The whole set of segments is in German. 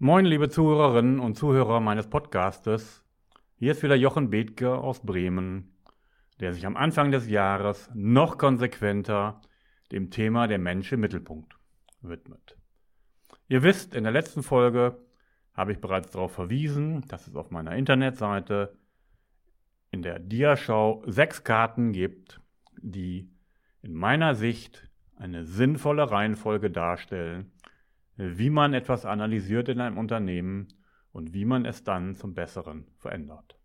Moin, liebe Zuhörerinnen und Zuhörer meines Podcastes. Hier ist wieder Jochen Bethke aus Bremen, der sich am Anfang des Jahres noch konsequenter dem Thema der Mensch im Mittelpunkt widmet. Ihr wisst, in der letzten Folge habe ich bereits darauf verwiesen, dass es auf meiner Internetseite in der Diaschau sechs Karten gibt, die in meiner Sicht eine sinnvolle Reihenfolge darstellen, wie man etwas analysiert in einem Unternehmen und wie man es dann zum Besseren verändert.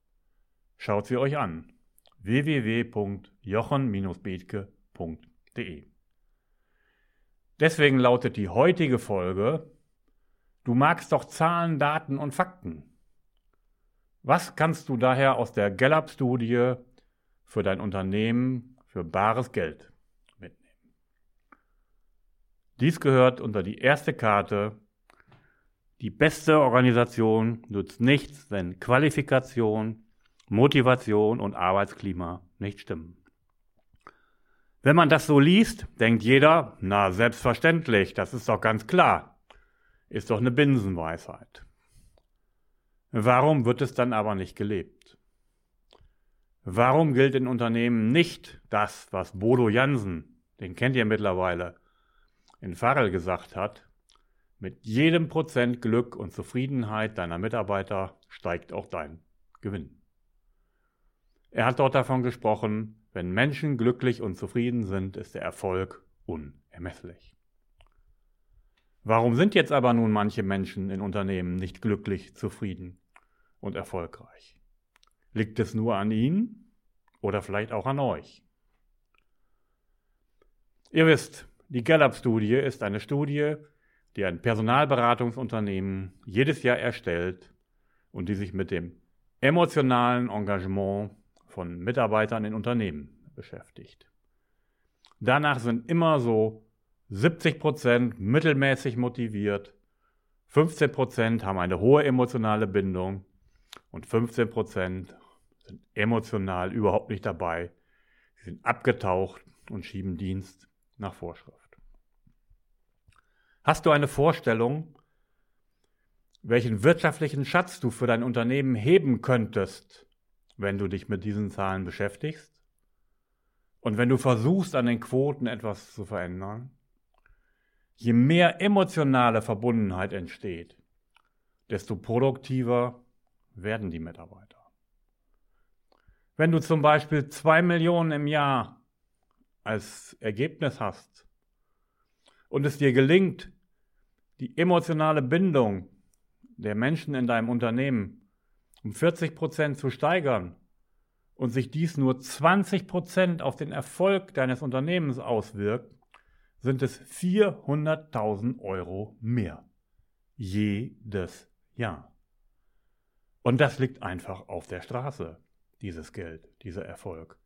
Schaut sie euch an. www.jochen-bethke.de Deswegen lautet die heutige Folge Du magst doch Zahlen, Daten und Fakten. Was kannst du daher aus der Gallup-Studie für dein Unternehmen für bares Geld dies gehört unter die erste Karte. Die beste Organisation nutzt nichts, wenn Qualifikation, Motivation und Arbeitsklima nicht stimmen. Wenn man das so liest, denkt jeder, na selbstverständlich, das ist doch ganz klar. Ist doch eine Binsenweisheit. Warum wird es dann aber nicht gelebt? Warum gilt in Unternehmen nicht das, was Bodo Jansen, den kennt ihr mittlerweile, in Farrell gesagt hat, mit jedem Prozent Glück und Zufriedenheit deiner Mitarbeiter steigt auch dein Gewinn. Er hat dort davon gesprochen, wenn Menschen glücklich und zufrieden sind, ist der Erfolg unermesslich. Warum sind jetzt aber nun manche Menschen in Unternehmen nicht glücklich, zufrieden und erfolgreich? Liegt es nur an ihnen oder vielleicht auch an euch? Ihr wisst, die Gallup-Studie ist eine Studie, die ein Personalberatungsunternehmen jedes Jahr erstellt und die sich mit dem emotionalen Engagement von Mitarbeitern in Unternehmen beschäftigt. Danach sind immer so 70 Prozent mittelmäßig motiviert, 15 Prozent haben eine hohe emotionale Bindung und 15 Prozent sind emotional überhaupt nicht dabei. Sie sind abgetaucht und schieben Dienst nach Vorschrift. Hast du eine Vorstellung, welchen wirtschaftlichen Schatz du für dein Unternehmen heben könntest, wenn du dich mit diesen Zahlen beschäftigst? Und wenn du versuchst, an den Quoten etwas zu verändern? Je mehr emotionale Verbundenheit entsteht, desto produktiver werden die Mitarbeiter. Wenn du zum Beispiel zwei Millionen im Jahr als Ergebnis hast und es dir gelingt, die emotionale Bindung der Menschen in deinem Unternehmen um 40 Prozent zu steigern und sich dies nur 20 Prozent auf den Erfolg deines Unternehmens auswirkt, sind es 400.000 Euro mehr. Jedes Jahr. Und das liegt einfach auf der Straße, dieses Geld, dieser Erfolg.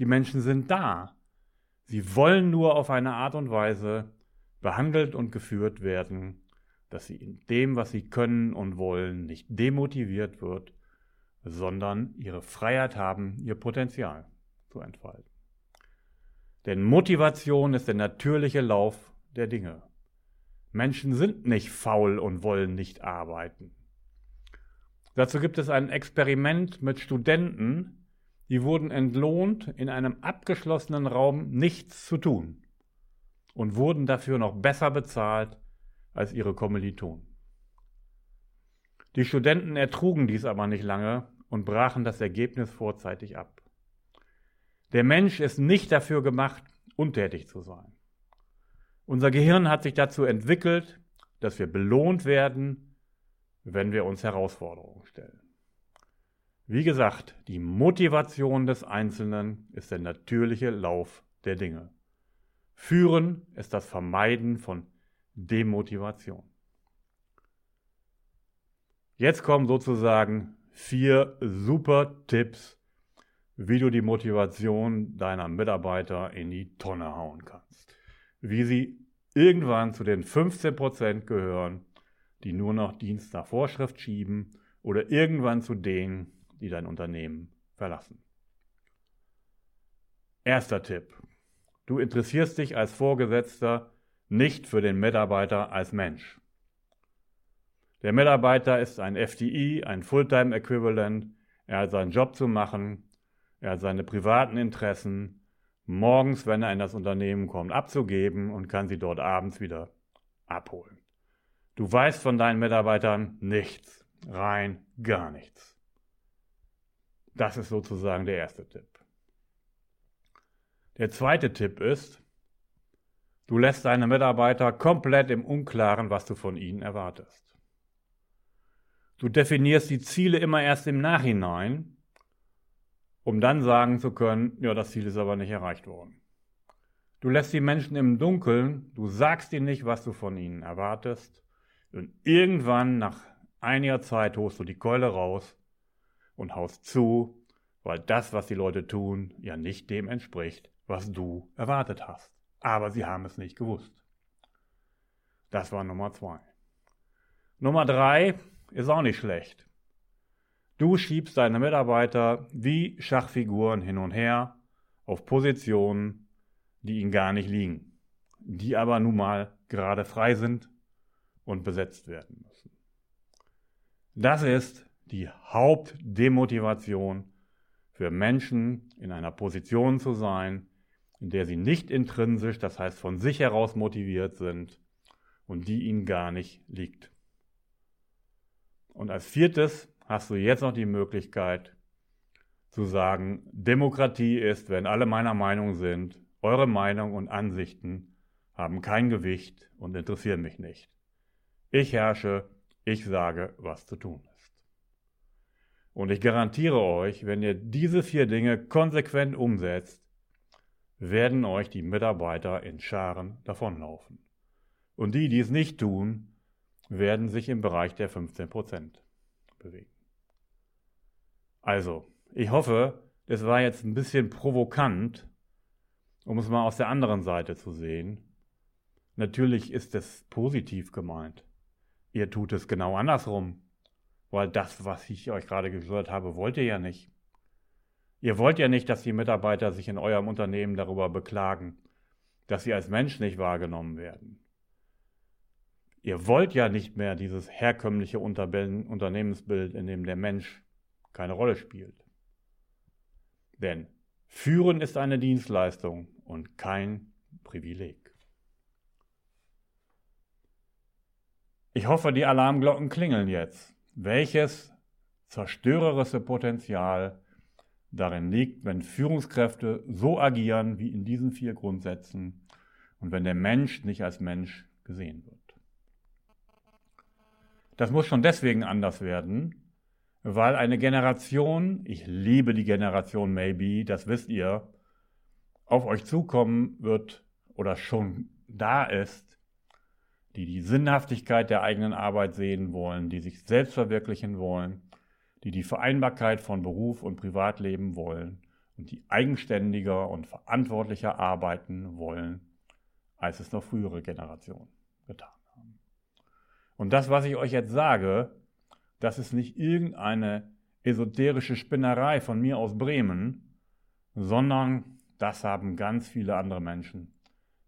Die Menschen sind da. Sie wollen nur auf eine Art und Weise behandelt und geführt werden, dass sie in dem, was sie können und wollen, nicht demotiviert wird, sondern ihre Freiheit haben, ihr Potenzial zu entfalten. Denn Motivation ist der natürliche Lauf der Dinge. Menschen sind nicht faul und wollen nicht arbeiten. Dazu gibt es ein Experiment mit Studenten, die wurden entlohnt, in einem abgeschlossenen Raum nichts zu tun und wurden dafür noch besser bezahlt als ihre Kommilitonen. Die Studenten ertrugen dies aber nicht lange und brachen das Ergebnis vorzeitig ab. Der Mensch ist nicht dafür gemacht, untätig zu sein. Unser Gehirn hat sich dazu entwickelt, dass wir belohnt werden, wenn wir uns Herausforderungen stellen. Wie gesagt, die Motivation des Einzelnen ist der natürliche Lauf der Dinge. Führen ist das Vermeiden von Demotivation. Jetzt kommen sozusagen vier super Tipps, wie du die Motivation deiner Mitarbeiter in die Tonne hauen kannst. Wie sie irgendwann zu den 15% gehören, die nur noch Dienst nach Vorschrift schieben oder irgendwann zu denen, die dein Unternehmen verlassen. Erster Tipp. Du interessierst dich als Vorgesetzter nicht für den Mitarbeiter als Mensch. Der Mitarbeiter ist ein FTI, ein Fulltime-Equivalent. Er hat seinen Job zu machen. Er hat seine privaten Interessen morgens, wenn er in das Unternehmen kommt, abzugeben und kann sie dort abends wieder abholen. Du weißt von deinen Mitarbeitern nichts, rein gar nichts. Das ist sozusagen der erste Tipp. Der zweite Tipp ist, du lässt deine Mitarbeiter komplett im Unklaren, was du von ihnen erwartest. Du definierst die Ziele immer erst im Nachhinein, um dann sagen zu können, ja, das Ziel ist aber nicht erreicht worden. Du lässt die Menschen im Dunkeln, du sagst ihnen nicht, was du von ihnen erwartest, und irgendwann nach einiger Zeit holst du die Keule raus und haust zu, weil das, was die Leute tun, ja nicht dem entspricht, was du erwartet hast. Aber sie haben es nicht gewusst. Das war Nummer zwei. Nummer drei ist auch nicht schlecht. Du schiebst deine Mitarbeiter wie Schachfiguren hin und her auf Positionen, die ihnen gar nicht liegen, die aber nun mal gerade frei sind und besetzt werden müssen. Das ist die Hauptdemotivation für Menschen in einer Position zu sein, in der sie nicht intrinsisch, das heißt von sich heraus motiviert sind und die ihnen gar nicht liegt. Und als viertes hast du jetzt noch die Möglichkeit zu sagen, Demokratie ist, wenn alle meiner Meinung sind, eure Meinung und Ansichten haben kein Gewicht und interessieren mich nicht. Ich herrsche, ich sage, was zu tun ist. Und ich garantiere euch, wenn ihr diese vier Dinge konsequent umsetzt, werden euch die Mitarbeiter in Scharen davonlaufen. Und die, die es nicht tun, werden sich im Bereich der 15% bewegen. Also, ich hoffe, es war jetzt ein bisschen provokant, um es mal aus der anderen Seite zu sehen. Natürlich ist es positiv gemeint. Ihr tut es genau andersrum, weil das, was ich euch gerade gehört habe, wollt ihr ja nicht. Ihr wollt ja nicht, dass die Mitarbeiter sich in eurem Unternehmen darüber beklagen, dass sie als Mensch nicht wahrgenommen werden. Ihr wollt ja nicht mehr dieses herkömmliche Unternehmensbild, in dem der Mensch keine Rolle spielt. Denn Führen ist eine Dienstleistung und kein Privileg. Ich hoffe, die Alarmglocken klingeln jetzt. Welches zerstörerische Potenzial darin liegt, wenn Führungskräfte so agieren wie in diesen vier Grundsätzen und wenn der Mensch nicht als Mensch gesehen wird. Das muss schon deswegen anders werden, weil eine Generation, ich liebe die Generation Maybe, das wisst ihr, auf euch zukommen wird oder schon da ist, die die Sinnhaftigkeit der eigenen Arbeit sehen wollen, die sich selbst verwirklichen wollen, die die Vereinbarkeit von Beruf und Privatleben wollen und die eigenständiger und verantwortlicher arbeiten wollen, als es noch frühere Generationen getan haben. Und das, was ich euch jetzt sage, das ist nicht irgendeine esoterische Spinnerei von mir aus Bremen, sondern das haben ganz viele andere Menschen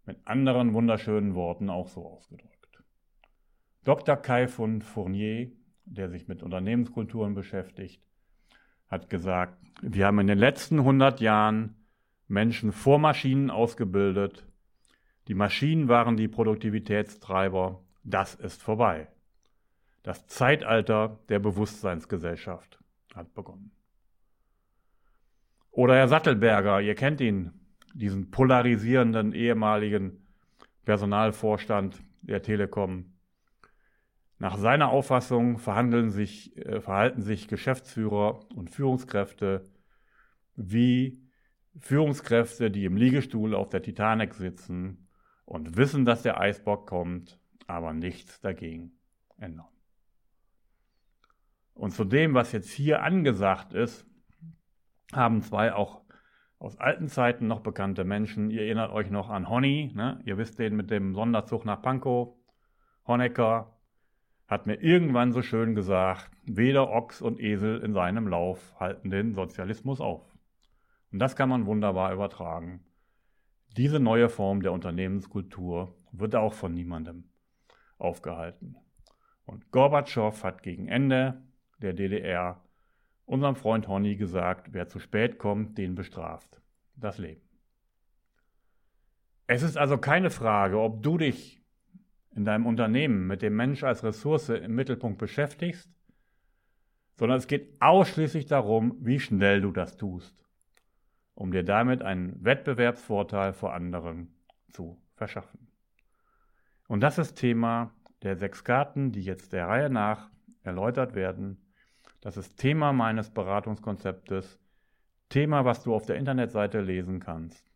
mit anderen wunderschönen Worten auch so ausgedrückt. Dr. Kai von Fournier, der sich mit Unternehmenskulturen beschäftigt, hat gesagt, wir haben in den letzten 100 Jahren Menschen vor Maschinen ausgebildet. Die Maschinen waren die Produktivitätstreiber. Das ist vorbei. Das Zeitalter der Bewusstseinsgesellschaft hat begonnen. Oder Herr Sattelberger, ihr kennt ihn, diesen polarisierenden ehemaligen Personalvorstand der Telekom. Nach seiner Auffassung sich, äh, verhalten sich Geschäftsführer und Führungskräfte wie Führungskräfte, die im Liegestuhl auf der Titanic sitzen und wissen, dass der Eisbock kommt, aber nichts dagegen ändern. Und zu dem, was jetzt hier angesagt ist, haben zwei auch aus alten Zeiten noch bekannte Menschen. Ihr erinnert euch noch an Honey, ne? ihr wisst den mit dem Sonderzug nach Pankow. Honecker hat mir irgendwann so schön gesagt, weder Ochs und Esel in seinem Lauf halten den Sozialismus auf. Und das kann man wunderbar übertragen. Diese neue Form der Unternehmenskultur wird auch von niemandem aufgehalten. Und Gorbatschow hat gegen Ende der DDR unserem Freund Honny gesagt, wer zu spät kommt, den bestraft das Leben. Es ist also keine Frage, ob du dich in deinem Unternehmen mit dem Mensch als Ressource im Mittelpunkt beschäftigst, sondern es geht ausschließlich darum, wie schnell du das tust, um dir damit einen Wettbewerbsvorteil vor anderen zu verschaffen. Und das ist Thema der sechs Karten, die jetzt der Reihe nach erläutert werden. Das ist Thema meines Beratungskonzeptes, Thema, was du auf der Internetseite lesen kannst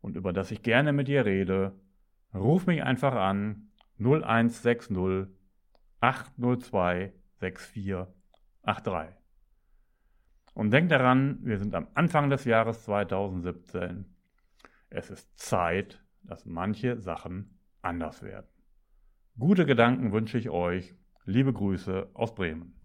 und über das ich gerne mit dir rede. Ruf mich einfach an 0160 802 6483. Und denk daran, wir sind am Anfang des Jahres 2017. Es ist Zeit, dass manche Sachen anders werden. Gute Gedanken wünsche ich euch. Liebe Grüße aus Bremen.